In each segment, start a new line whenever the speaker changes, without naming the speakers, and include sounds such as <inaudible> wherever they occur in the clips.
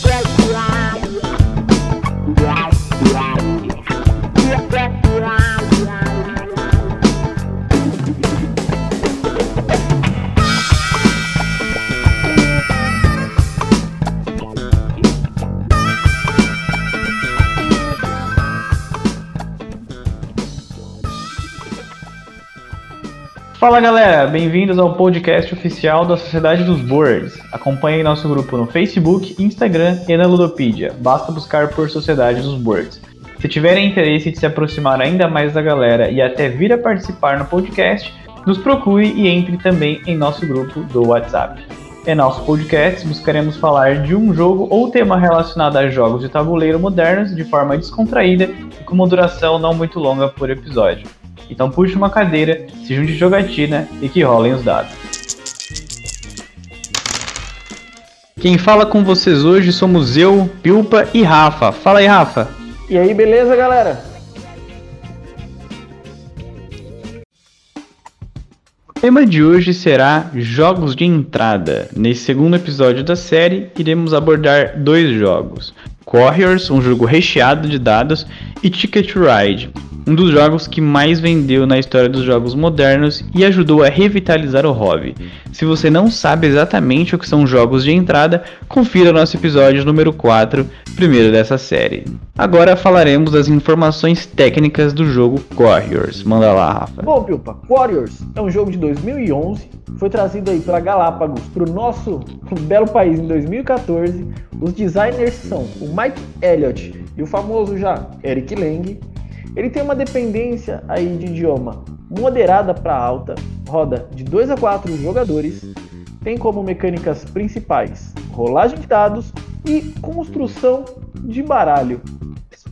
break. Fala galera, bem-vindos ao podcast oficial da Sociedade dos Boards. Acompanhe nosso grupo no Facebook, Instagram e na Ludopedia. Basta buscar por Sociedade dos Boards. Se tiverem interesse de se aproximar ainda mais da galera e até vir a participar no podcast, nos procure e entre também em nosso grupo do WhatsApp. Em nosso podcast, buscaremos falar de um jogo ou tema relacionado a jogos de tabuleiro modernos de forma descontraída e com uma duração não muito longa por episódio. Então puxe uma cadeira, se junte jogatina e que rolem os dados. Quem fala com vocês hoje somos eu, Pilpa e Rafa. Fala aí, Rafa.
E aí, beleza, galera?
O tema de hoje será jogos de entrada. Nesse segundo episódio da série, iremos abordar dois jogos: Warriors, um jogo recheado de dados, e Ticket Ride, um dos jogos que mais vendeu na história dos jogos modernos e ajudou a revitalizar o hobby. Se você não sabe exatamente o que são jogos de entrada, confira nosso episódio número 4, primeiro dessa série. Agora falaremos das informações técnicas do jogo Warriors. Manda lá, Rafa.
Bom, Pilpa, Warriors é um jogo de 2011, foi trazido aí pela Galápagos para o nosso <laughs> belo país em 2014. Os designers são o Mike Elliott e o famoso já Eric Lang. Ele tem uma dependência aí de idioma moderada para alta, roda de 2 a 4 jogadores, tem como mecânicas principais rolagem de dados e construção de baralho.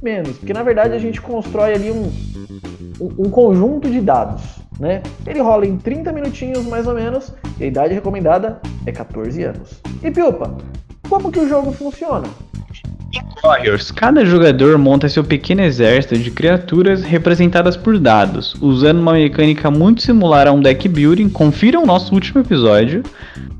Menos, porque na verdade a gente constrói ali um, um, conjunto de dados. Né? Ele rola em 30 minutinhos mais ou menos e a idade recomendada é 14 anos. E Pilpa, como que o jogo funciona?
Warriors, cada jogador monta seu pequeno exército de criaturas representadas por dados, usando uma mecânica muito similar a um deck building. Confiram o nosso último episódio.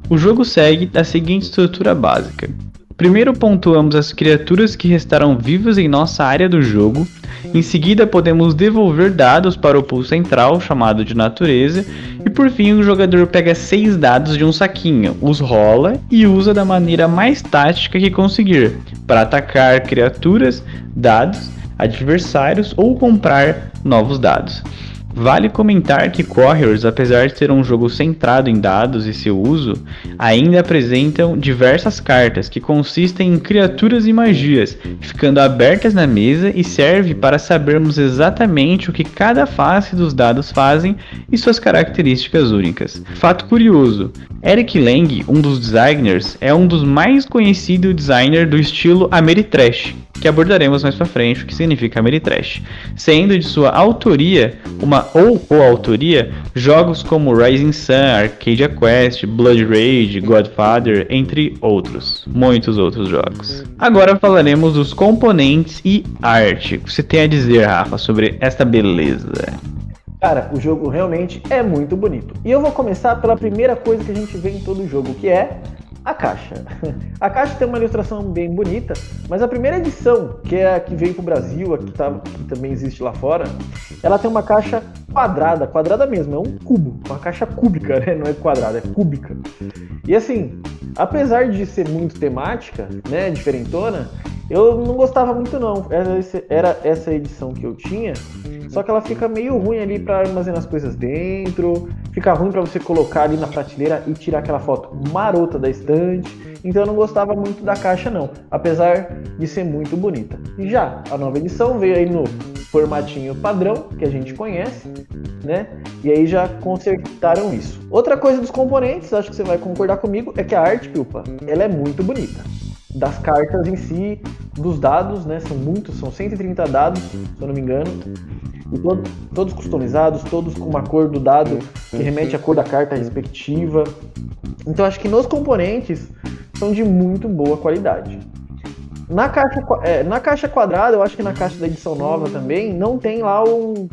O jogo segue da seguinte estrutura básica: Primeiro pontuamos as criaturas que restaram vivas em nossa área do jogo. Em seguida, podemos devolver dados para o pool central, chamado de natureza. E por fim, o jogador pega seis dados de um saquinho, os rola e usa da maneira mais tática que conseguir, para atacar criaturas, dados, adversários ou comprar novos dados. Vale comentar que Warriors, apesar de ser um jogo centrado em dados e seu uso, ainda apresentam diversas cartas que consistem em criaturas e magias, ficando abertas na mesa e serve para sabermos exatamente o que cada face dos dados fazem e suas características únicas. Fato curioso: Eric Lang, um dos designers, é um dos mais conhecidos designers do estilo Ameritrash, que abordaremos mais para frente o que significa Ameritrash, sendo de sua autoria uma ou coautoria jogos como Rising Sun, Arcadia Quest, Blood Rage, Godfather, entre outros, muitos outros jogos. Agora falaremos dos componentes e arte. O que você tem a dizer, Rafa, sobre esta beleza?
Cara, o jogo realmente é muito bonito. E eu vou começar pela primeira coisa que a gente vê em todo jogo, que é a caixa. <laughs> A caixa tem uma ilustração bem bonita, mas a primeira edição, que é a que veio para o Brasil, a que, tá, que também existe lá fora, ela tem uma caixa quadrada, quadrada mesmo, é um cubo, uma caixa cúbica, né? Não é quadrada, é cúbica. E assim, apesar de ser muito temática, né, diferentona, eu não gostava muito não. Era, essa edição que eu tinha, só que ela fica meio ruim ali para armazenar as coisas dentro, fica ruim para você colocar ali na prateleira e tirar aquela foto marota da estante. Então eu não gostava muito da caixa não, apesar de ser muito bonita. E já a nova edição veio aí no formatinho padrão que a gente conhece, né? E aí já consertaram isso. Outra coisa dos componentes, acho que você vai concordar comigo, é que a arte, Pilpa, ela é muito bonita das cartas em si, dos dados, né? São muitos, são 130 dados, se eu não me engano. E todo, todos customizados, todos com uma cor do dado que remete à cor da carta respectiva. Então acho que nos componentes são de muito boa qualidade. Na caixa, é, na caixa quadrada, eu acho que na caixa da edição nova também, não tem lá o,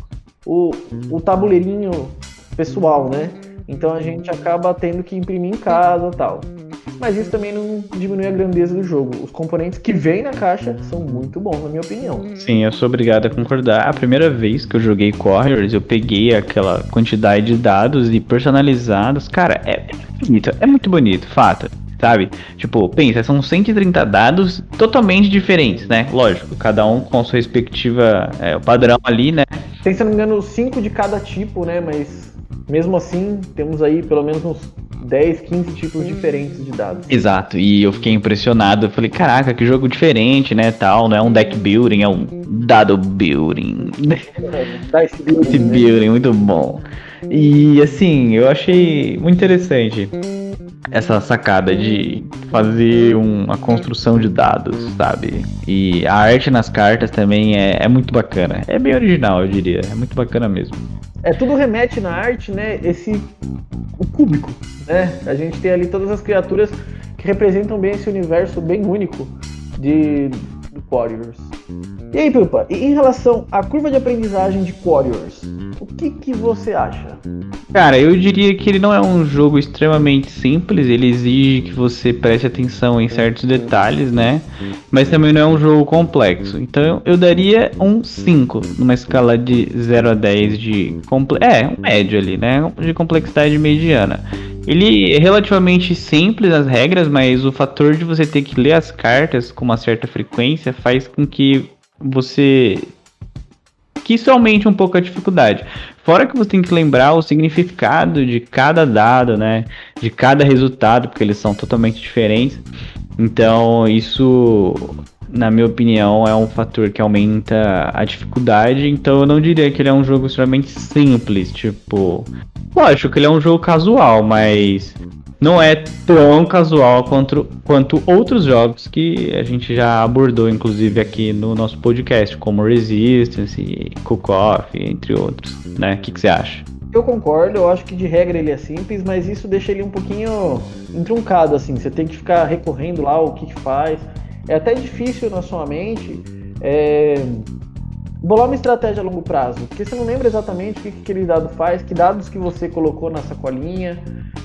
o, o tabuleirinho pessoal, né? Então a gente acaba tendo que imprimir em casa tal. Mas isso também não diminui a grandeza do jogo. Os componentes que vêm na caixa são muito bons, na minha opinião.
Sim, eu sou obrigado a concordar. A primeira vez que eu joguei Warriors, eu peguei aquela quantidade de dados e personalizados. Cara, é, é bonito, é muito bonito, fato sabe? Tipo, pensa, são 130 dados totalmente diferentes, né? Lógico, cada um com sua respectiva é, o padrão ali, né?
Tem, se não me engano, 5 de cada tipo, né? Mas mesmo assim, temos aí pelo menos uns 10, 15 tipos diferentes de dados.
Exato, e eu fiquei impressionado. Eu falei, caraca, que jogo diferente, né? Tal, não é um deck building, é um dado building. <laughs> Dice building, Dice né? building, muito bom. E assim, eu achei muito interessante essa sacada de fazer uma construção de dados, sabe? E a arte nas cartas também é, é muito bacana. É bem original, eu diria. É muito bacana mesmo.
É tudo remete na arte, né? Esse o cúbico, né? A gente tem ali todas as criaturas que representam bem esse universo bem único de do. E aí, Pilpa, em relação à curva de aprendizagem de Warriors, o que, que você acha?
Cara, eu diria que ele não é um jogo extremamente simples, ele exige que você preste atenção em certos detalhes, né? Mas também não é um jogo complexo. Então eu daria um 5 numa escala de 0 a 10 de. Comple é, um médio ali, né? De complexidade mediana. Ele é relativamente simples as regras, mas o fator de você ter que ler as cartas com uma certa frequência faz com que você que isso aumente um pouco a dificuldade. Fora que você tem que lembrar o significado de cada dado, né? De cada resultado, porque eles são totalmente diferentes. Então, isso, na minha opinião, é um fator que aumenta a dificuldade. Então, eu não diria que ele é um jogo extremamente simples. Tipo, lógico que ele é um jogo casual, mas não é tão casual quanto, quanto outros jogos que a gente já abordou, inclusive aqui no nosso podcast, como Resistance e Cook-Off, entre outros, né? O que, que você acha?
Eu concordo, eu acho que de regra ele é simples, mas isso deixa ele um pouquinho entruncado, assim. Você tem que ficar recorrendo lá o que, que faz. É até difícil na sua mente é, bolar uma estratégia a longo prazo, porque você não lembra exatamente o que, que aquele dado faz, que dados que você colocou na sacolinha.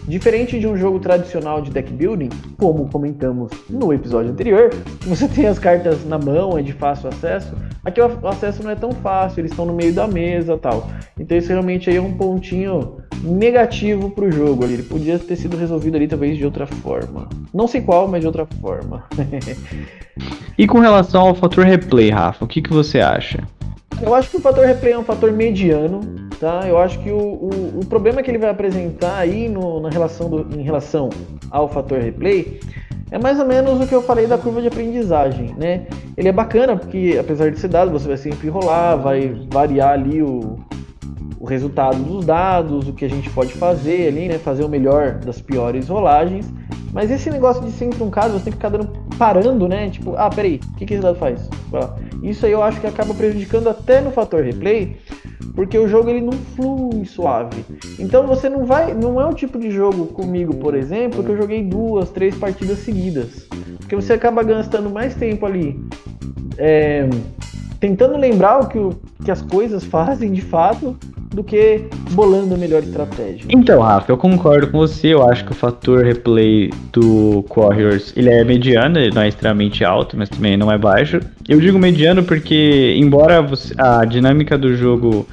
Diferente de um jogo tradicional de deck building, como comentamos no episódio anterior, você tem as cartas na mão, é de fácil acesso. Aqui o acesso não é tão fácil, eles estão no meio da mesa tal. Então isso realmente aí é um pontinho negativo para o jogo ali. Ele podia ter sido resolvido ali talvez de outra forma. Não sei qual, mas de outra forma. <laughs>
e com relação ao fator replay, Rafa, o que, que você acha?
Eu acho que o fator replay é um fator mediano, tá? Eu acho que o, o, o problema que ele vai apresentar aí no, na relação do, em relação ao fator replay é mais ou menos o que eu falei da curva de aprendizagem, né? Ele é bacana porque, apesar de ser dado, você vai sempre rolar, vai variar ali o, o resultado dos dados, o que a gente pode fazer ali, né? Fazer o melhor das piores rolagens. Mas esse negócio de ser truncado, você tem que ficar dando, parando, né? Tipo, ah, peraí, o que, que esse dado faz? Isso aí eu acho que acaba prejudicando até no fator replay, porque o jogo ele não flui suave. Então você não vai, não é um tipo de jogo comigo, por exemplo, que eu joguei duas, três partidas seguidas, porque você acaba gastando mais tempo ali é, tentando lembrar o que, o que as coisas <laughs> fazem de fato do que bolando a melhor estratégia.
Então, Rafa, eu concordo com você. Eu acho que o fator replay do Warriors ele é mediano, ele não é extremamente alto, mas também não é baixo. Eu digo mediano porque, embora a dinâmica do jogo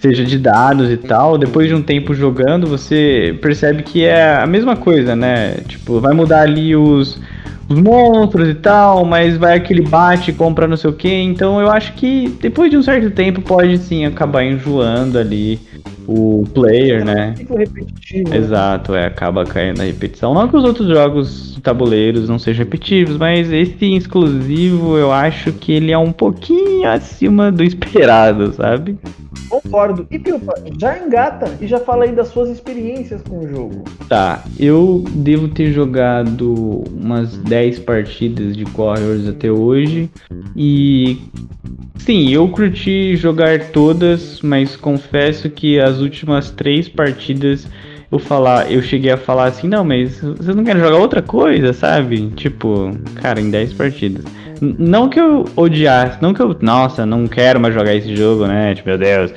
seja de dados e tal, depois de um tempo jogando, você percebe que é a mesma coisa, né? Tipo, vai mudar ali os os monstros e tal, mas vai aquele bate, compra não sei o que. Então eu acho que depois de um certo tempo pode sim acabar enjoando ali o player, né? repetitivo. Né? Exato, é, acaba caindo na repetição. Não que os outros jogos tabuleiros não sejam repetitivos, mas esse exclusivo eu acho que ele é um pouquinho acima do esperado, sabe?
Concordo. E Pilpa, já engata e já fala aí das suas experiências com o jogo.
Tá, eu devo ter jogado umas 10 partidas de Warriors até hoje. E sim, eu curti jogar todas, mas confesso que as últimas três partidas eu falar, eu cheguei a falar assim, não, mas vocês não querem jogar outra coisa, sabe? Tipo, cara, em 10 partidas. Não que eu odiasse, não que eu, nossa, não quero mais jogar esse jogo, né? Tipo, meu Deus.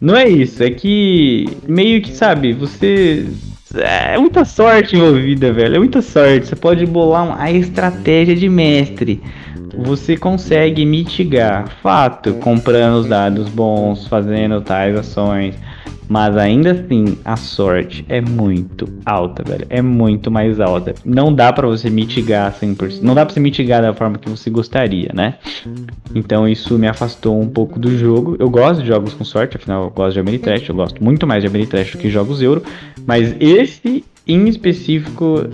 Não é isso, é que meio que, sabe, você é muita sorte envolvida, velho. É muita sorte. Você pode bolar a estratégia de mestre. Você consegue mitigar, fato, comprando os dados bons, fazendo tais ações. Mas ainda assim, a sorte é muito alta, velho. É muito mais alta. Não dá para você mitigar 100%. Não dá pra você mitigar da forma que você gostaria, né? Então isso me afastou um pouco do jogo. Eu gosto de jogos com sorte, afinal eu gosto de Ameritrash. Eu gosto muito mais de Ameritrash do que jogos Euro. Mas esse em específico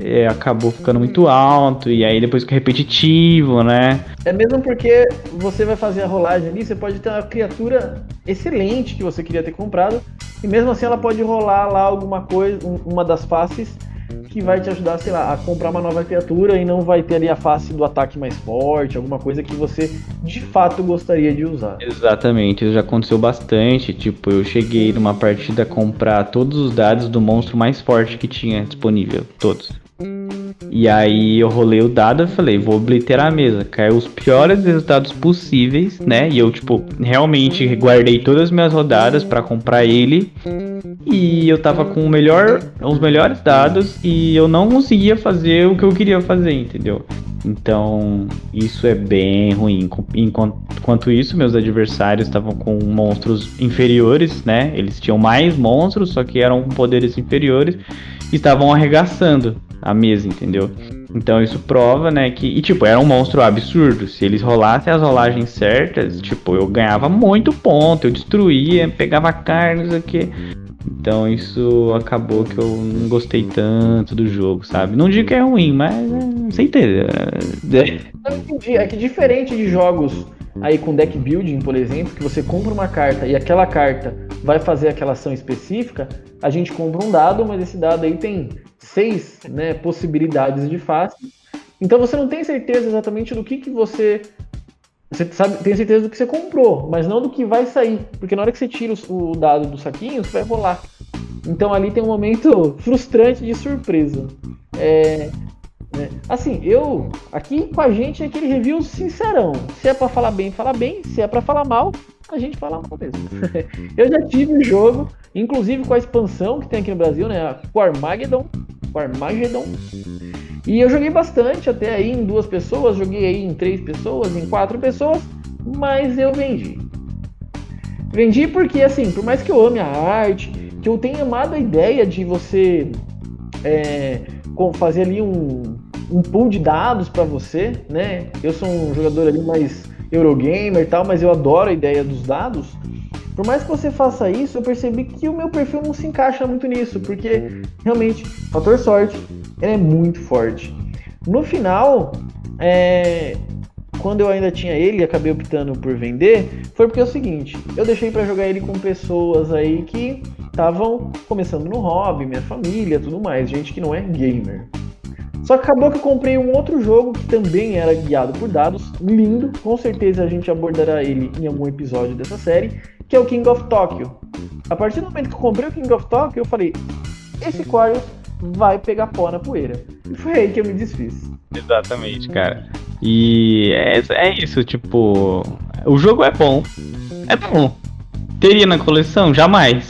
é, acabou ficando muito alto e aí depois fica repetitivo, né?
É mesmo porque você vai fazer a rolagem ali, você pode ter uma criatura excelente que você queria ter comprado e mesmo assim ela pode rolar lá alguma coisa, uma das faces que vai te ajudar, sei lá, a comprar uma nova criatura e não vai ter ali a face do ataque mais forte, alguma coisa que você de fato gostaria de usar.
Exatamente, isso já aconteceu bastante. Tipo, eu cheguei numa partida a comprar todos os dados do monstro mais forte que tinha disponível, todos. E aí eu rolei o dado e falei, vou obliterar a mesa. Caiu os piores resultados possíveis, né? E eu, tipo, realmente guardei todas as minhas rodadas para comprar ele. E eu tava com melhor, os melhores dados e eu não conseguia fazer o que eu queria fazer, entendeu? Então, isso é bem ruim. Enquanto isso, meus adversários estavam com monstros inferiores, né? Eles tinham mais monstros, só que eram com poderes inferiores estavam arregaçando a mesa, entendeu? Então isso prova, né, que. E tipo, era um monstro absurdo. Se eles rolassem as rolagens certas, tipo, eu ganhava muito ponto, eu destruía, pegava carnes aqui. Então isso acabou que eu não gostei tanto do jogo, sabe? Não digo que é ruim, mas é, você entende.
Eu entendi. É que diferente de jogos aí com deck building, por exemplo, que você compra uma carta e aquela carta vai fazer aquela ação específica, a gente compra um dado, mas esse dado aí tem seis né, possibilidades de face. Então você não tem certeza exatamente do que, que você. Você sabe, tem certeza do que você comprou, mas não do que vai sair. Porque na hora que você tira o, dado do saquinho, você vai rolar. Então ali tem um momento <laughs> frustrante de surpresa. É, né? Assim, eu. Aqui com a gente é aquele review sincerão. Se é para falar bem, fala bem. Se é para falar mal, a gente fala mal mesmo. <laughs> eu já tive o jogo, inclusive com a expansão que tem aqui no Brasil, né? A Armageddon. Armageddon. E eu joguei bastante, até aí em duas pessoas, joguei aí em três pessoas, em quatro pessoas, mas eu vendi. Vendi porque, assim, por mais que eu ame a arte, que eu tenha amado a ideia de você é, fazer ali um, um pool de dados para você, né? Eu sou um jogador ali mais Eurogamer e tal, mas eu adoro a ideia dos dados. Por mais que você faça isso, eu percebi que o meu perfil não se encaixa muito nisso, porque realmente, fator sorte, é muito forte. No final, é, quando eu ainda tinha ele e acabei optando por vender, foi porque é o seguinte, eu deixei para jogar ele com pessoas aí que estavam começando no hobby, minha família, tudo mais, gente que não é gamer. Só que acabou que eu comprei um outro jogo que também era guiado por dados, lindo, com certeza a gente abordará ele em algum episódio dessa série, que é o King of Tokyo. A partir do momento que eu comprei o King of Tokyo, eu falei, esse Quarius vai pegar pó na poeira. E foi aí que eu me desfiz.
Exatamente, cara. E é, é isso, tipo, o jogo é bom. É bom. Teria na coleção? Jamais.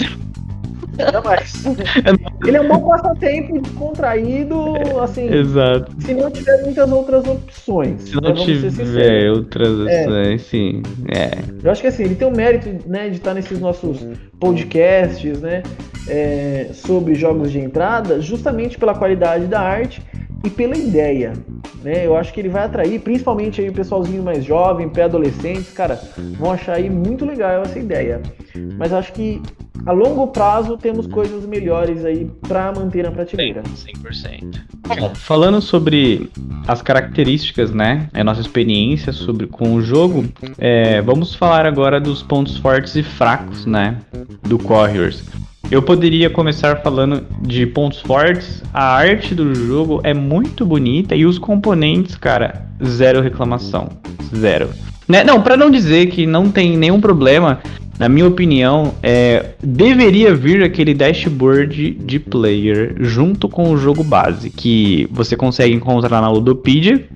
Jamais. <laughs> Ele é um bom passatempo descontraído, assim.
Exato.
Se não tiver muitas outras opções.
Se não né, tiver outras é. opções, é. sim. É.
Eu acho que assim, ele tem o mérito né, de estar nesses nossos podcasts, né? É, sobre jogos de entrada, justamente pela qualidade da arte e pela ideia. Né? Eu acho que ele vai atrair, principalmente aí o pessoalzinho mais jovem, pré-adolescentes, cara, vão achar aí muito legal essa ideia. Mas acho que a longo prazo temos coisas melhores aí para manter na prateleira.
100%. Bom, falando sobre as características, né, a nossa experiência sobre com o jogo, é, vamos falar agora dos pontos fortes e fracos, né, do Warriors. Eu poderia começar falando de pontos fortes. A arte do jogo é muito bonita e os componentes, cara, zero reclamação, zero. Né? Não, para não dizer que não tem nenhum problema, na minha opinião, é, deveria vir aquele dashboard de player junto com o jogo base, que você consegue encontrar na Ludopedia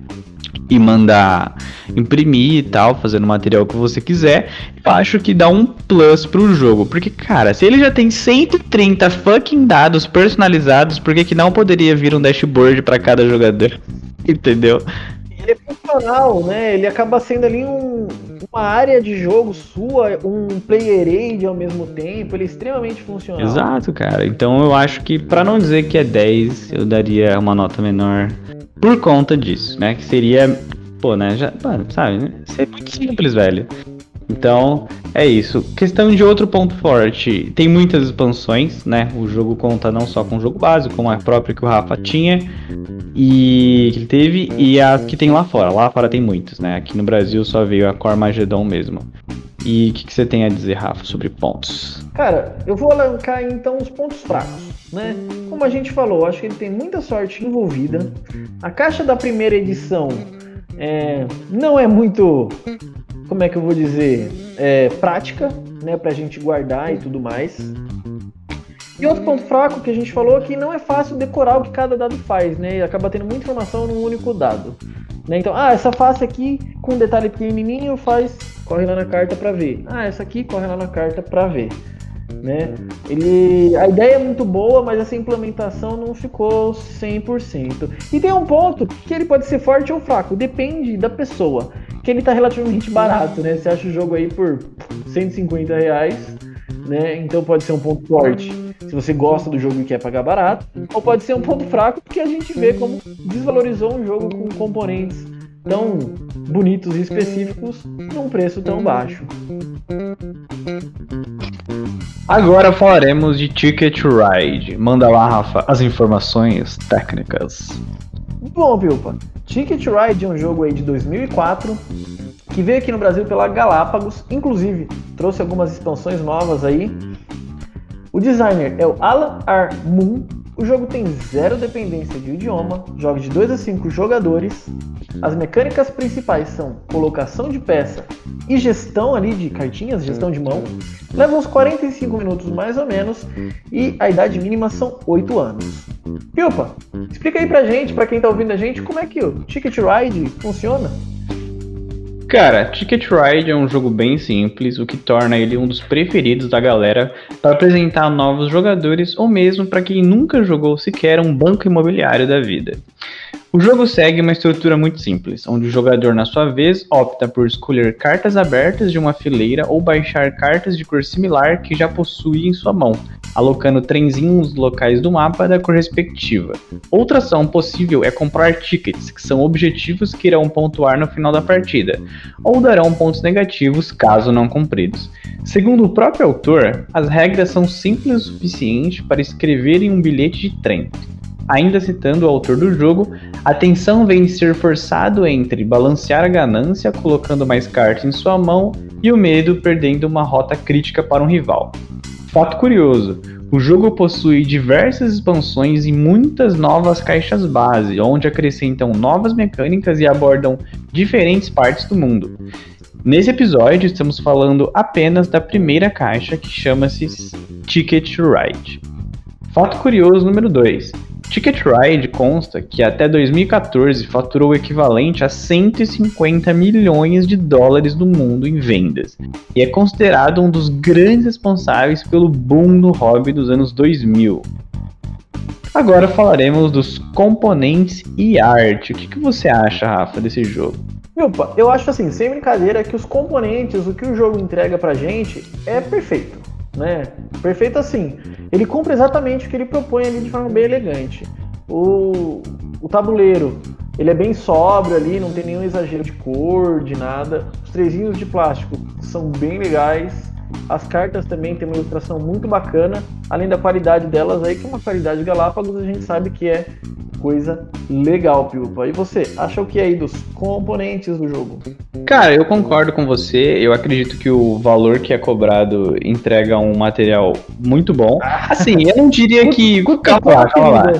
e mandar imprimir e tal, fazendo o material que você quiser. Eu acho que dá um plus pro jogo. Porque, cara, se ele já tem 130 fucking dados personalizados, por que, que não poderia vir um dashboard para cada jogador? <laughs> Entendeu?
Ele é funcional, né? Ele acaba sendo ali um, uma área de jogo sua, um player aid ao mesmo tempo. Ele é extremamente funcional.
Exato, cara. Então eu acho que, para não dizer que é 10, eu daria uma nota menor por conta disso, né? Que seria, pô, né? Já, sabe, né? Isso é muito simples, velho. Então, é isso. Questão de outro ponto forte. Tem muitas expansões, né? O jogo conta não só com o jogo básico, como a própria que o Rafa tinha e que ele teve, e a que tem lá fora. Lá fora tem muitos, né? Aqui no Brasil só veio a Cormagedon mesmo. E o que, que, você tem a dizer, Rafa, sobre pontos?
Cara, eu vou alancar então os pontos fracos, né? Como a gente falou, acho que ele tem muita sorte envolvida. A caixa da primeira edição é, não é muito como é que eu vou dizer, é, prática, né, pra gente guardar e tudo mais. E outro ponto fraco que a gente falou é que não é fácil decorar o que cada dado faz, né? Acaba tendo muita informação num único dado. Né? Então, ah, essa face aqui com um detalhe pequenininho faz, corre lá na carta para ver. Ah, essa aqui corre lá na carta para ver. Né? Ele, a ideia é muito boa, mas essa implementação não ficou 100%. E tem um ponto que ele pode ser forte ou fraco, depende da pessoa que ele tá relativamente barato, né? Você acha o jogo aí por 150 reais, né? Então pode ser um ponto forte se você gosta do jogo e quer pagar barato, ou pode ser um ponto fraco porque a gente vê como desvalorizou um jogo com componentes tão bonitos e específicos num preço tão baixo.
Agora falaremos de Ticket Ride. Manda lá, Rafa, as informações técnicas.
Bom, Vilpa, Ticket Ride é um jogo aí de 2004 que veio aqui no Brasil pela Galápagos, inclusive trouxe algumas expansões novas aí. O designer é o Alan R. Moon. O jogo tem zero dependência de idioma, joga de 2 a 5 jogadores. As mecânicas principais são colocação de peça e gestão ali de cartinhas, gestão de mão. Leva uns 45 minutos mais ou menos e a idade mínima são 8 anos. Pilpa, explica aí pra gente, pra quem tá ouvindo a gente, como é que o Ticket Ride funciona?
Cara, Ticket Ride é um jogo bem simples, o que torna ele um dos preferidos da galera para apresentar novos jogadores ou mesmo para quem nunca jogou sequer um banco imobiliário da vida. O jogo segue uma estrutura muito simples, onde o jogador, na sua vez, opta por escolher cartas abertas de uma fileira ou baixar cartas de cor similar que já possui em sua mão, alocando trenzinhos locais do mapa da cor respectiva. Outra ação possível é comprar tickets, que são objetivos que irão pontuar no final da partida, ou darão pontos negativos caso não cumpridos. Segundo o próprio autor, as regras são simples o suficiente para escrever em um bilhete de trem. Ainda citando o autor do jogo, a tensão vem ser forçado entre balancear a ganância colocando mais cartas em sua mão e o medo perdendo uma rota crítica para um rival. Fato curioso, o jogo possui diversas expansões e muitas novas caixas base, onde acrescentam novas mecânicas e abordam diferentes partes do mundo. Nesse episódio, estamos falando apenas da primeira caixa que chama-se Ticket Ride. Fato curioso número 2: Ticket Ride consta que até 2014 faturou o equivalente a 150 milhões de dólares no mundo em vendas e é considerado um dos grandes responsáveis pelo boom no hobby dos anos 2000. Agora falaremos dos componentes e arte. O que, que você acha, Rafa, desse jogo?
Opa, eu acho assim, sem brincadeira, que os componentes, o que o jogo entrega pra gente é perfeito né? Perfeito assim. Ele cumpre exatamente o que ele propõe ali de forma bem elegante. O, o tabuleiro, ele é bem sóbrio ali, não tem nenhum exagero de cor, de nada. Os trezinhos de plástico são bem legais. As cartas também têm uma ilustração muito bacana, além da qualidade delas aí, que é uma qualidade Galápagos, a gente sabe que é coisa legal, Piupa. E você, acha o que aí dos componentes do jogo?
Cara, eu concordo com você. Eu acredito que o valor que é cobrado entrega um material muito bom. Ah. Assim, eu não diria <laughs> que. calma lá, calma lá.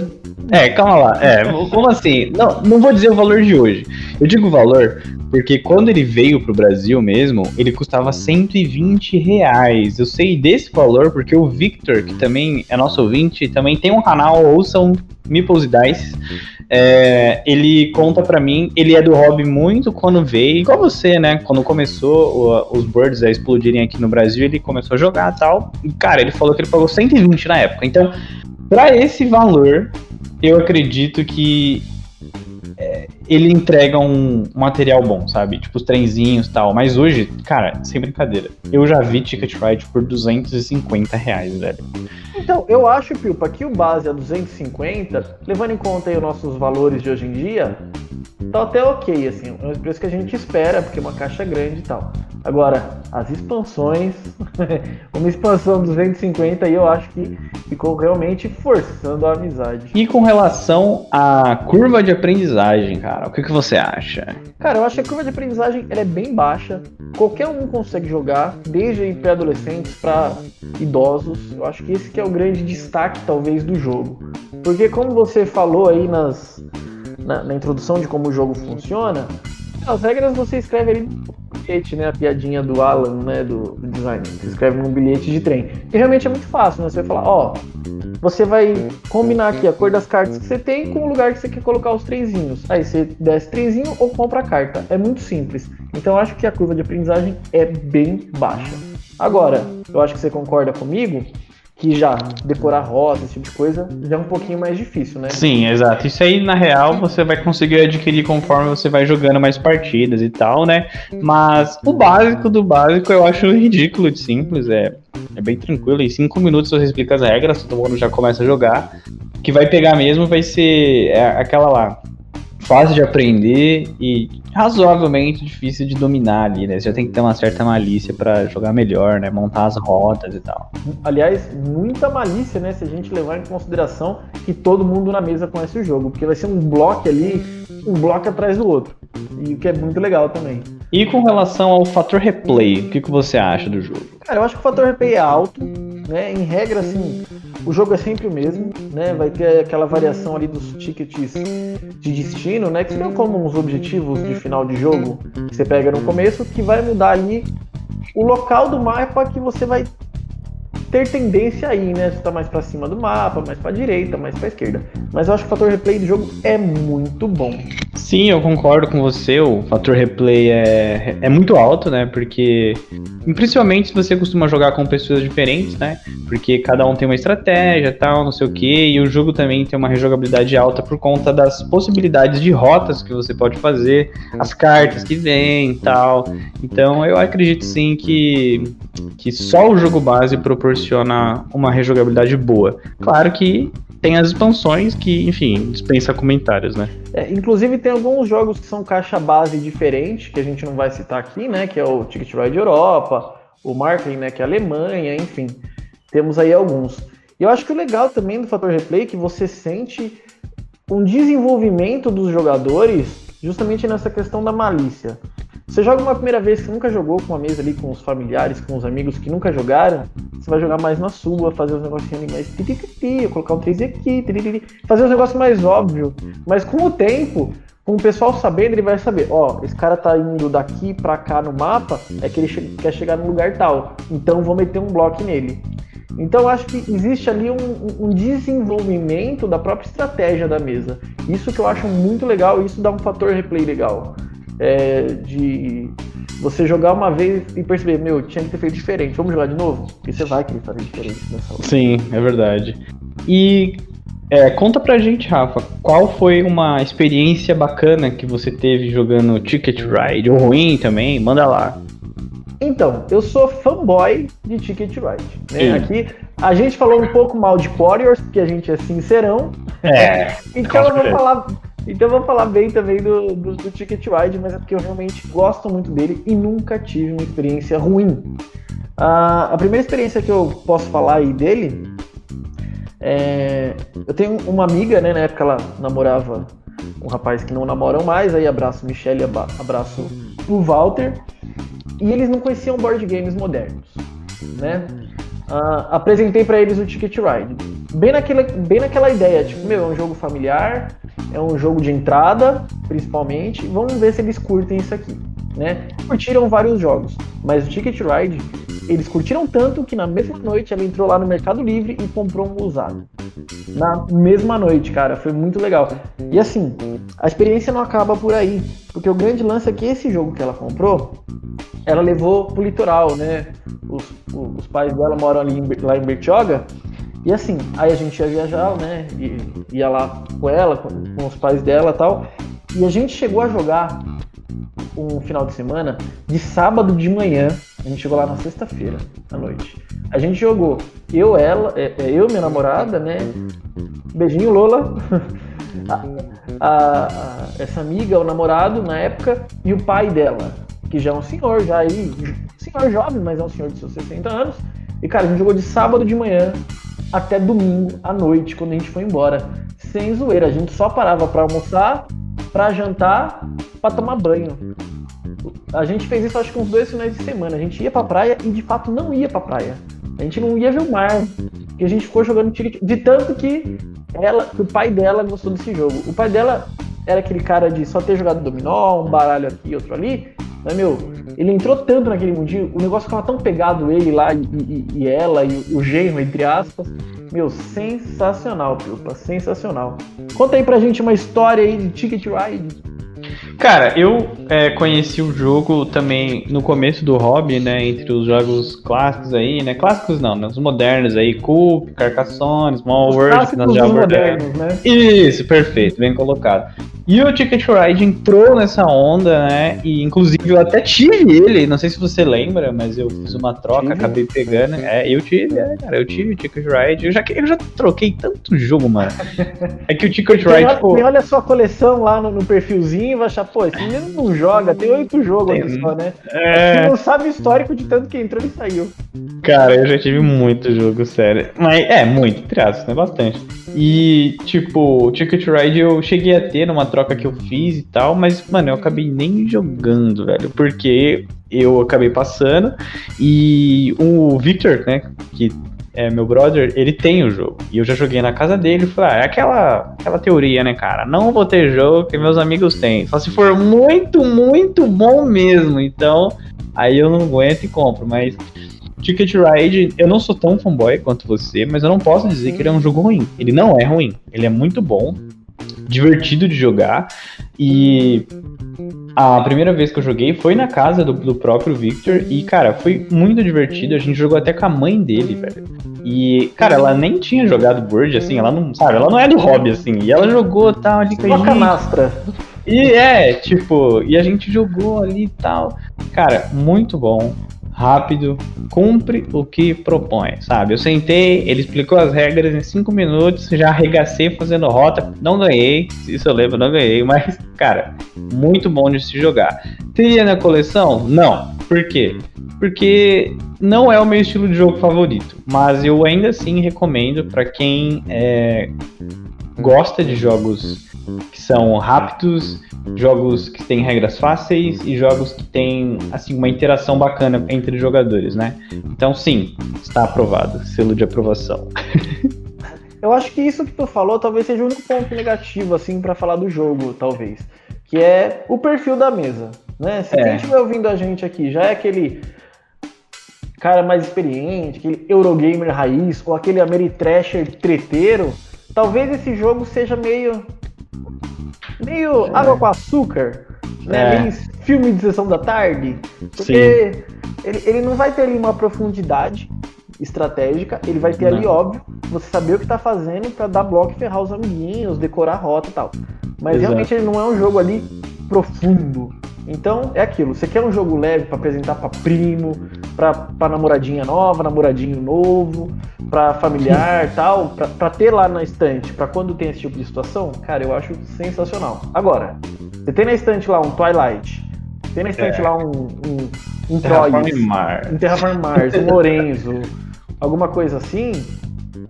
É, calma lá. É, <laughs> como assim? Não, não vou dizer o valor de hoje. Eu digo o valor porque quando ele veio pro Brasil mesmo, ele custava 120 reais. Eu sei desse valor porque o Victor, que também é nosso ouvinte, também tem um canal, ouçam Meeples e Dice. É, ele conta para mim, ele é do hobby muito quando veio, igual você, né? Quando começou o, os Birds a explodirem aqui no Brasil, ele começou a jogar e tal. E, cara, ele falou que ele pagou 120 na época. Então, para esse valor, eu acredito que é, ele entrega um material bom, sabe? Tipo os trenzinhos e tal. Mas hoje, cara, sem brincadeira, eu já vi Ticket Ride por 250 reais, velho.
Então, eu acho, Pilpa, que o base a 250, levando em conta aí os nossos valores de hoje em dia, tá até ok, assim, é o preço que a gente espera, porque é uma caixa grande e tal. Agora, as expansões, <laughs> uma expansão 250 aí eu acho que ficou realmente forçando a amizade.
E com relação à curva de aprendizagem, cara, o que, que você acha?
Cara, eu acho que a curva de aprendizagem ela é bem baixa. Qualquer um consegue jogar, desde pré-adolescentes para idosos. Eu acho que esse que é o grande destaque, talvez, do jogo. Porque como você falou aí nas, na, na introdução de como o jogo funciona, as regras você escreve ali bilhete, né? A piadinha do Alan, né? Do, do design. Você escreve num bilhete de trem. E realmente é muito fácil, né? Você vai falar, ó, você vai combinar aqui a cor das cartas que você tem com o lugar que você quer colocar os trenzinhos. Aí você desce trenzinho ou compra a carta. É muito simples. Então eu acho que a curva de aprendizagem é bem baixa. Agora, eu acho que você concorda comigo que já decorar rota, esse tipo de coisa, já é um pouquinho mais difícil, né?
Sim, exato. Isso aí, na real, você vai conseguir adquirir conforme você vai jogando mais partidas e tal, né? Mas o básico do básico eu acho ridículo de simples, é, é bem tranquilo. Em cinco minutos você explica as regras, todo mundo já começa a jogar. O que vai pegar mesmo vai ser é aquela lá, fácil de aprender e razoavelmente difícil de dominar ali, né? Você já tem que ter uma certa malícia para jogar melhor, né? Montar as rotas e tal.
Aliás, muita malícia, né? Se a gente levar em consideração que todo mundo na mesa conhece o jogo, porque vai ser um bloco ali, um bloco atrás do outro. E o que é muito legal também.
E com relação ao fator replay, o que, que você acha do jogo?
Cara, eu acho que o fator replay é alto, né? Em regra, assim, o jogo é sempre o mesmo, né? Vai ter aquela variação ali dos tickets de destino, né? Que seriam como uns objetivos de final de jogo que você pega no começo, que vai mudar ali o local do mapa que você vai ter tendência aí, né? Se tá mais para cima do mapa, mais para direita, mais para esquerda. Mas eu acho que o fator replay do jogo é muito bom.
Sim, eu concordo com você. O fator replay é, é muito alto, né? Porque, principalmente se você costuma jogar com pessoas diferentes, né? Porque cada um tem uma estratégia, tal, não sei o que. E o jogo também tem uma rejogabilidade alta por conta das possibilidades de rotas que você pode fazer, as cartas que vêm, tal. Então, eu acredito sim que que só o jogo base proporciona uma rejogabilidade boa. Claro que tem as expansões que, enfim, dispensa comentários, né?
É, inclusive tem alguns jogos que são caixa base diferente, que a gente não vai citar aqui, né? Que é o Ticket Ride Europa, o Marketing, né? Que é a Alemanha, enfim. Temos aí alguns. E eu acho que o legal também do fator replay é que você sente um desenvolvimento dos jogadores justamente nessa questão da malícia. Você joga uma primeira vez que nunca jogou com uma mesa ali com os familiares, com os amigos que nunca jogaram, você vai jogar mais na sua, fazer os negocinhos ali mais tititi, colocar um 3 aqui, fazer os negócios mais óbvios. Mas com o tempo, com o pessoal sabendo, ele vai saber, ó, esse cara tá indo daqui para cá no mapa, é que ele che quer chegar no lugar tal. Então vou meter um bloco nele. Então acho que existe ali um, um, desenvolvimento da própria estratégia da mesa. Isso que eu acho muito legal, isso dá um fator replay legal é, de você jogar uma vez e perceber, meu, tinha que ter feito diferente, vamos jogar de novo? E você vai querer fazer diferente nessa hora.
Sim, é verdade. E é, conta pra gente, Rafa, qual foi uma experiência bacana que você teve jogando Ticket Ride, ou ruim também? Manda lá.
Então, eu sou fanboy de Ticket Ride. Né? Aqui a gente falou um pouco mal de Warriors, porque a gente é sincerão.
É, <laughs>
então eu vou falar então eu vou falar bem também do, do, do, Ticket Ride, mas é porque eu realmente gosto muito dele e nunca tive uma experiência ruim. Uh, a primeira experiência que eu posso falar aí dele é. Eu tenho uma amiga, né? Na época ela namorava um rapaz que não namoram mais, aí abraço Michelle, abraço o Walter. E eles não conheciam board games modernos, né? Uh, apresentei para eles o Ticket Ride. bem naquela, bem naquela ideia, tipo, meu, é um jogo familiar, é um jogo de entrada, principalmente. Vamos ver se eles curtem isso aqui, né? Curtiram vários jogos, mas o Ticket Ride eles curtiram tanto que na mesma noite ela entrou lá no Mercado Livre e comprou um usado. Na mesma noite, cara, foi muito legal. E assim, a experiência não acaba por aí, porque o grande lance é que esse jogo que ela comprou, ela levou pro litoral, né? Os, os pais dela moram ali em, lá em Bertioga. E assim, aí a gente ia viajar, né? E, ia lá com ela, com, com os pais dela tal. E a gente chegou a jogar um final de semana de sábado de manhã. A gente chegou lá na sexta-feira à noite. A gente jogou eu, ela, é, é, eu, minha namorada, né? Beijinho, Lola. <laughs> A, a, a, essa amiga, o namorado na época, e o pai dela, que já é um senhor, já aí, senhor jovem, mas é um senhor de seus 60 anos. E cara, a gente jogou de sábado de manhã até domingo à noite, quando a gente foi embora. Sem zoeira, a gente só parava para almoçar, para jantar, para tomar banho. A gente fez isso acho que uns dois finais de semana. A gente ia pra praia e de fato não ia pra praia. A gente não ia ver o mar. E a gente ficou jogando ticket. De tanto que ela, que o pai dela gostou desse jogo. O pai dela era aquele cara de só ter jogado dominó, um baralho aqui outro ali. Mas, meu, ele entrou tanto naquele mundinho, o negócio ficava tão pegado ele lá e, e, e ela e o, o genro, entre aspas. Meu, sensacional, Pilpa, sensacional. Conta aí pra gente uma história aí de Ticket Ride.
Cara, eu é, conheci o jogo também no começo do hobby, né? Entre os jogos clássicos aí, né? Clássicos não, né? Os modernos aí, Coop, Carcassonne, Small World, que nós já abordamos. Né? Isso, perfeito, bem colocado. E o Ticket Ride entrou nessa onda, né? E inclusive eu até tive ele, não sei se você lembra, mas eu fiz uma troca, acabei pegando. É, eu tive, é, cara, eu tive o Ticket Ride. Eu já, eu já troquei tanto jogo, mano. <laughs> É que o Ticket Ride.
Tem, pô... olha a sua coleção lá no, no perfilzinho vai achar, pô, esse menino não joga, tem oito jogos tem, aqui só, né? É... Você não sabe o histórico de tanto que entrou e saiu.
Cara, eu já tive muito jogo, sério. Mas é, muito, aspas, né? Bastante. E, tipo, o Ticket Ride eu cheguei a ter numa troca que eu fiz e tal, mas, mano, eu acabei nem jogando, velho, porque eu acabei passando e o Victor, né, que é meu brother, ele tem o jogo. E eu já joguei na casa dele e falei, ah, é aquela, aquela teoria, né, cara? Não vou ter jogo que meus amigos têm. Só se for muito, muito bom mesmo. Então, aí eu não aguento e compro. Mas Ticket Ride, eu não sou tão fanboy quanto você, mas eu não posso dizer que ele é um jogo ruim. Ele não é ruim, ele é muito bom, divertido de jogar. E a primeira vez que eu joguei foi na casa do, do, próprio Victor. E, cara, foi muito divertido. A gente jogou até com a mãe dele, velho. E, cara, ela nem tinha jogado Bird, assim, ela não, sabe, ela não é do hobby, assim. E ela jogou tal ali com a
canastra.
E é, tipo, e a gente jogou ali e tal. Cara, muito bom rápido, cumpre o que propõe, sabe? Eu sentei, ele explicou as regras em cinco minutos, já arregacei fazendo rota, não ganhei, isso eu lembro, não ganhei, mas, cara, muito bom de se jogar. Teria na coleção? Não. Por quê? Porque não é o meu estilo de jogo favorito, mas eu ainda assim recomendo para quem é, gosta de jogos que são rápidos, jogos que têm regras fáceis e jogos que têm assim uma interação bacana entre jogadores, né? Então sim, está aprovado, selo de aprovação. <laughs>
Eu acho que isso que tu falou talvez seja o único ponto negativo assim para falar do jogo, talvez, que é o perfil da mesa, né? Se é. quem estiver ouvindo a gente aqui já é aquele cara mais experiente, aquele Eurogamer raiz ou aquele Ameritrasher treteiro, talvez esse jogo seja meio meio é. água com açúcar, né? É. Meio filme de sessão da tarde. Porque ele, ele não vai ter ali uma profundidade estratégica, ele vai ter não. ali, óbvio, você saber o que tá fazendo para dar bloco e ferrar os amiguinhos, decorar a rota e tal. Mas Exato. realmente ele não é um jogo ali profundo. Então é aquilo, você quer um jogo leve para apresentar para primo, para namoradinha nova, namoradinho novo, para familiar <laughs> tal, para ter lá na estante, para quando tem esse tipo de situação, cara, eu acho sensacional. Agora, você tem na estante lá um Twilight, tem na estante é. lá um, um, um Troyes, um Terraform Mars, um <laughs> Lorenzo, alguma coisa assim,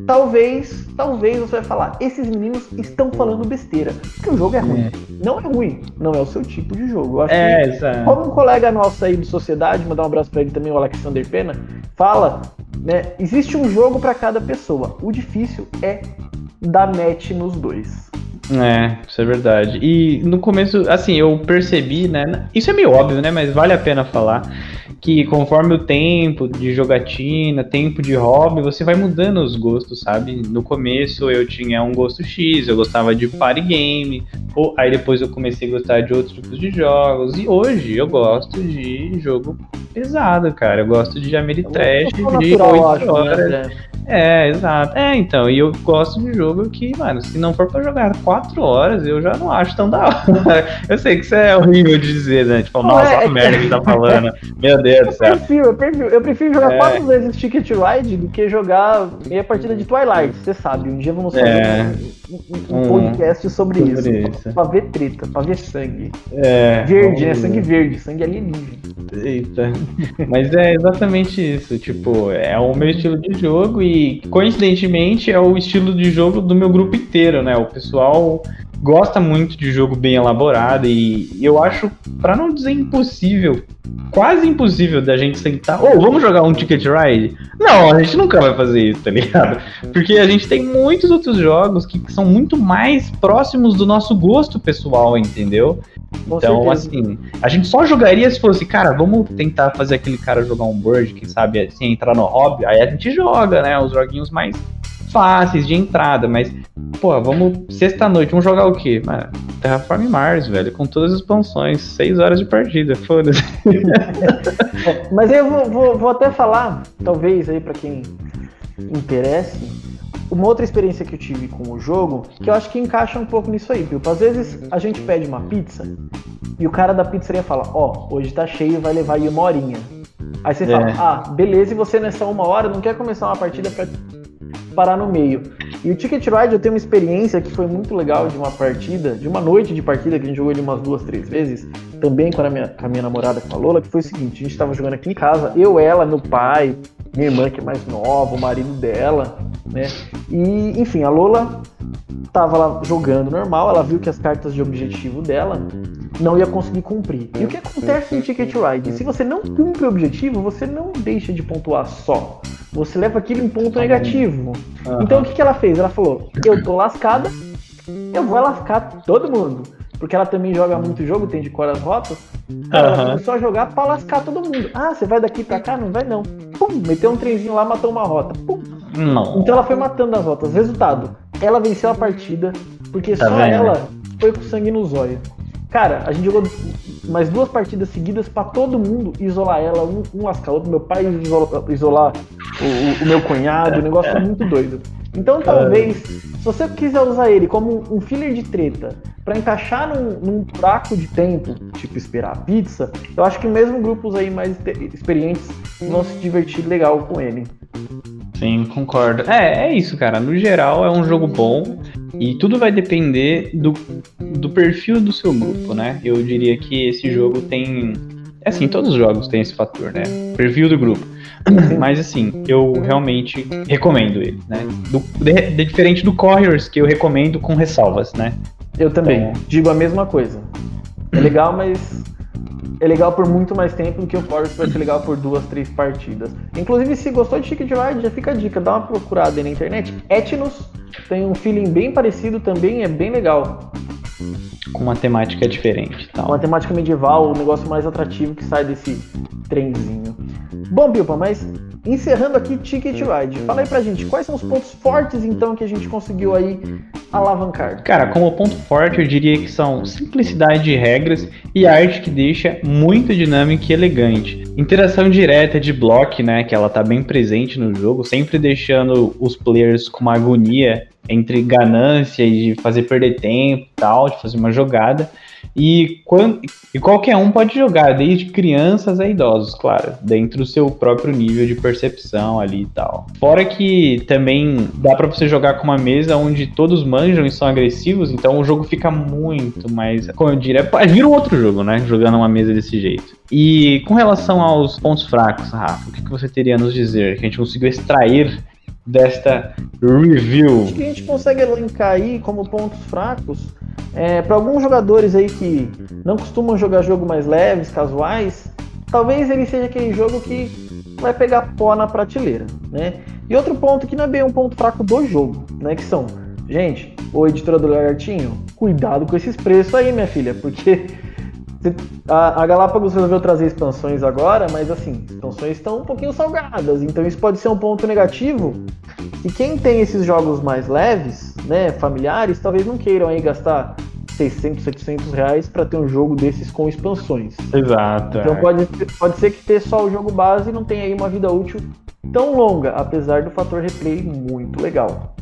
talvez, talvez você vai falar, esses meninos estão falando besteira. Porque o jogo é ruim. É. Não é ruim, não é o seu tipo de jogo. Eu acho é, que, como um colega nosso aí de sociedade, mandar um abraço pra ele também, o Alexander Pena, fala, né? Existe um jogo para cada pessoa. O difícil é dar match nos dois.
É, isso é verdade. E no começo, assim, eu percebi, né? Isso é meio óbvio, né? Mas vale a pena falar que conforme o tempo de jogatina, tempo de hobby, você vai mudando os gostos, sabe? No começo eu tinha um gosto X, eu gostava de party game, ou aí depois eu comecei a gostar de outros tipos de jogos, e hoje eu gosto de jogo pesado, cara. Eu gosto de Ameritrash de 8 né, horas. Né? É, exato. É, então, e eu gosto de jogo que, mano, se não for pra jogar 4 horas, eu já não acho tão da hora. <laughs> Eu sei que isso é horrível de dizer, né? Tipo, nossa, é, a merda que tá falando. <laughs> Meu Deus do céu.
Eu prefiro, eu prefiro, eu prefiro jogar é. quatro vezes Ticket Ride do que jogar meia partida de Twilight, você sabe. Um dia vamos fazer é. um, um, um, podcast sobre, sobre isso, isso. Pra, pra, ver treta, pra ver sangue. É. Verde, né? Sangue verde, sangue alienígena.
Eita. Mas é exatamente isso. Tipo, é o meu estilo de jogo e coincidentemente é o estilo de jogo do meu grupo inteiro, né? O pessoal gosta muito de jogo bem elaborado e eu acho, para não dizer impossível, quase impossível da gente sentar, ou oh, vamos jogar um Ticket Ride? Não, a gente nunca vai fazer isso, tá ligado? Porque a gente tem muitos outros jogos que são muito mais próximos do nosso gosto pessoal, entendeu? Com então, certeza. assim, a gente só jogaria se fosse, cara, vamos tentar fazer aquele cara jogar um Bird, quem sabe, assim, entrar no hobby, aí a gente joga, né, os joguinhos mais fáceis de entrada, mas, pô, vamos, sexta-noite, vamos jogar o quê? Mano, Terraform Mars, velho, com todas as expansões, seis horas de partida, <laughs> foda-se.
Mas eu vou, vou, vou até falar, talvez aí para quem interesse, uma outra experiência que eu tive com o jogo, que eu acho que encaixa um pouco nisso aí, viu? Às vezes a gente pede uma pizza e o cara da pizzaria fala, ó, oh, hoje tá cheio, vai levar aí uma horinha. Aí você é. fala, ah, beleza, e você nessa uma hora não quer começar uma partida pra parar no meio. E o Ticket Ride eu tenho uma experiência que foi muito legal de uma partida, de uma noite de partida, que a gente jogou ele umas duas, três vezes, também com a minha, com a minha namorada, com a Lola, que foi o seguinte, a gente tava jogando aqui em casa, eu, ela, meu pai, minha irmã que é mais nova, o marido dela, né? E, enfim, a Lola tava lá jogando normal, ela viu que as cartas de objetivo dela não ia conseguir cumprir. E o que acontece no Ticket Ride? Se você não cumpre o objetivo, você não deixa de pontuar só. Você leva aquilo em ponto negativo. Uhum. Então o que, que ela fez? Ela falou: Eu tô lascada, eu vou lascar todo mundo. Porque ela também joga muito jogo, tem de cor as rotas. Ela uhum. começou a jogar pra lascar todo mundo. Ah, você vai daqui pra cá? Não vai não. Pum, meteu um trenzinho lá, matou uma rota. Pum. Não. Então ela foi matando as rotas. Resultado, ela venceu a partida porque tá só vendo? ela foi com sangue no zóio. Cara, a gente jogou mais duas partidas seguidas para todo mundo isolar ela, um, um lascar outro. Meu pai isolar, isolar o, o, meu cunhado, o negócio é muito doido. Então <laughs> talvez, se você quiser usar ele como um, filler de treta para encaixar num, num buraco de tempo, tipo esperar a pizza, eu acho que mesmo grupos aí mais experientes vão se divertir legal com ele.
Sim, concordo. É, é isso, cara. No geral, é um jogo bom e tudo vai depender do, do perfil do seu grupo, né? Eu diria que esse jogo tem. É assim, todos os jogos têm esse fator, né? Perfil do grupo. <coughs> Mas assim, eu realmente recomendo ele, né? Do, de, de, diferente do Corriers, que eu recomendo com ressalvas, né?
Eu também. Então... Digo a mesma coisa. É legal, mas é legal por muito mais tempo do que o Forest vai ser legal por duas, três partidas. Inclusive, se gostou de Chicken Ride, já fica a dica, dá uma procurada aí na internet. Etnos tem um feeling bem parecido também, é bem legal.
Com uma temática diferente. Tal.
Uma temática medieval, um negócio mais atrativo que sai desse trenzinho. Bom, Bilpa, mas encerrando aqui Ticket Ride, fala aí pra gente, quais são os pontos fortes então que a gente conseguiu aí alavancar?
Cara, como ponto forte eu diria que são simplicidade de regras e arte que deixa muito dinâmico e elegante. Interação direta de bloco, né, que ela tá bem presente no jogo, sempre deixando os players com uma agonia entre ganância e de fazer perder tempo tal, de fazer uma jogada. E, quando, e qualquer um pode jogar, desde crianças a idosos, claro, dentro do seu próprio nível de percepção ali e tal. Fora que também dá para você jogar com uma mesa onde todos manjam e são agressivos, então o jogo fica muito mais, como eu diria, vira um outro jogo, né? Jogando uma mesa desse jeito. E com relação aos pontos fracos, Rafa, o que, que você teria a nos dizer que a gente conseguiu extrair desta review?
Acho que a gente consegue elencar aí como pontos fracos é, para alguns jogadores aí que não costumam jogar jogo mais leves, casuais, talvez ele seja aquele jogo que vai pegar pó na prateleira, né? E outro ponto que não é bem um ponto fraco do jogo, né? Que são, gente, o editora do Lagartinho, cuidado com esses preços aí, minha filha, porque a, a Galápagos resolveu trazer expansões agora, mas assim, expansões estão um pouquinho salgadas, então isso pode ser um ponto negativo. E quem tem esses jogos mais leves, né, familiares, talvez não queiram aí gastar 600, 700 reais para ter um jogo desses com expansões.
Exato.
Então
é.
pode, pode ser que ter só o jogo base não tenha aí uma vida útil tão longa, apesar do fator replay muito legal.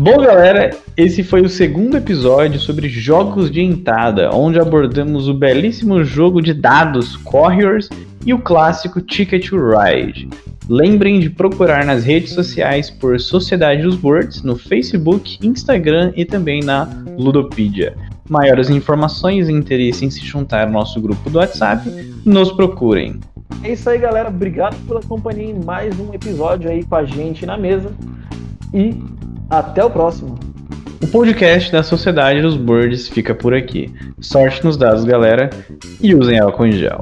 Bom, galera, esse foi o segundo episódio sobre jogos de entrada, onde abordamos o belíssimo jogo de dados Couriers e o clássico Ticket to Ride. Lembrem de procurar nas redes sociais por Sociedade dos Words, no Facebook, Instagram e também na Ludopedia. Maiores informações e interesse em se juntar ao nosso grupo do WhatsApp, nos procurem.
É isso aí, galera. Obrigado pela companhia em mais um episódio aí com a gente na mesa. E até o próximo.
O podcast da Sociedade dos Birds fica por aqui. Sorte nos dados, galera, e usem álcool em gel.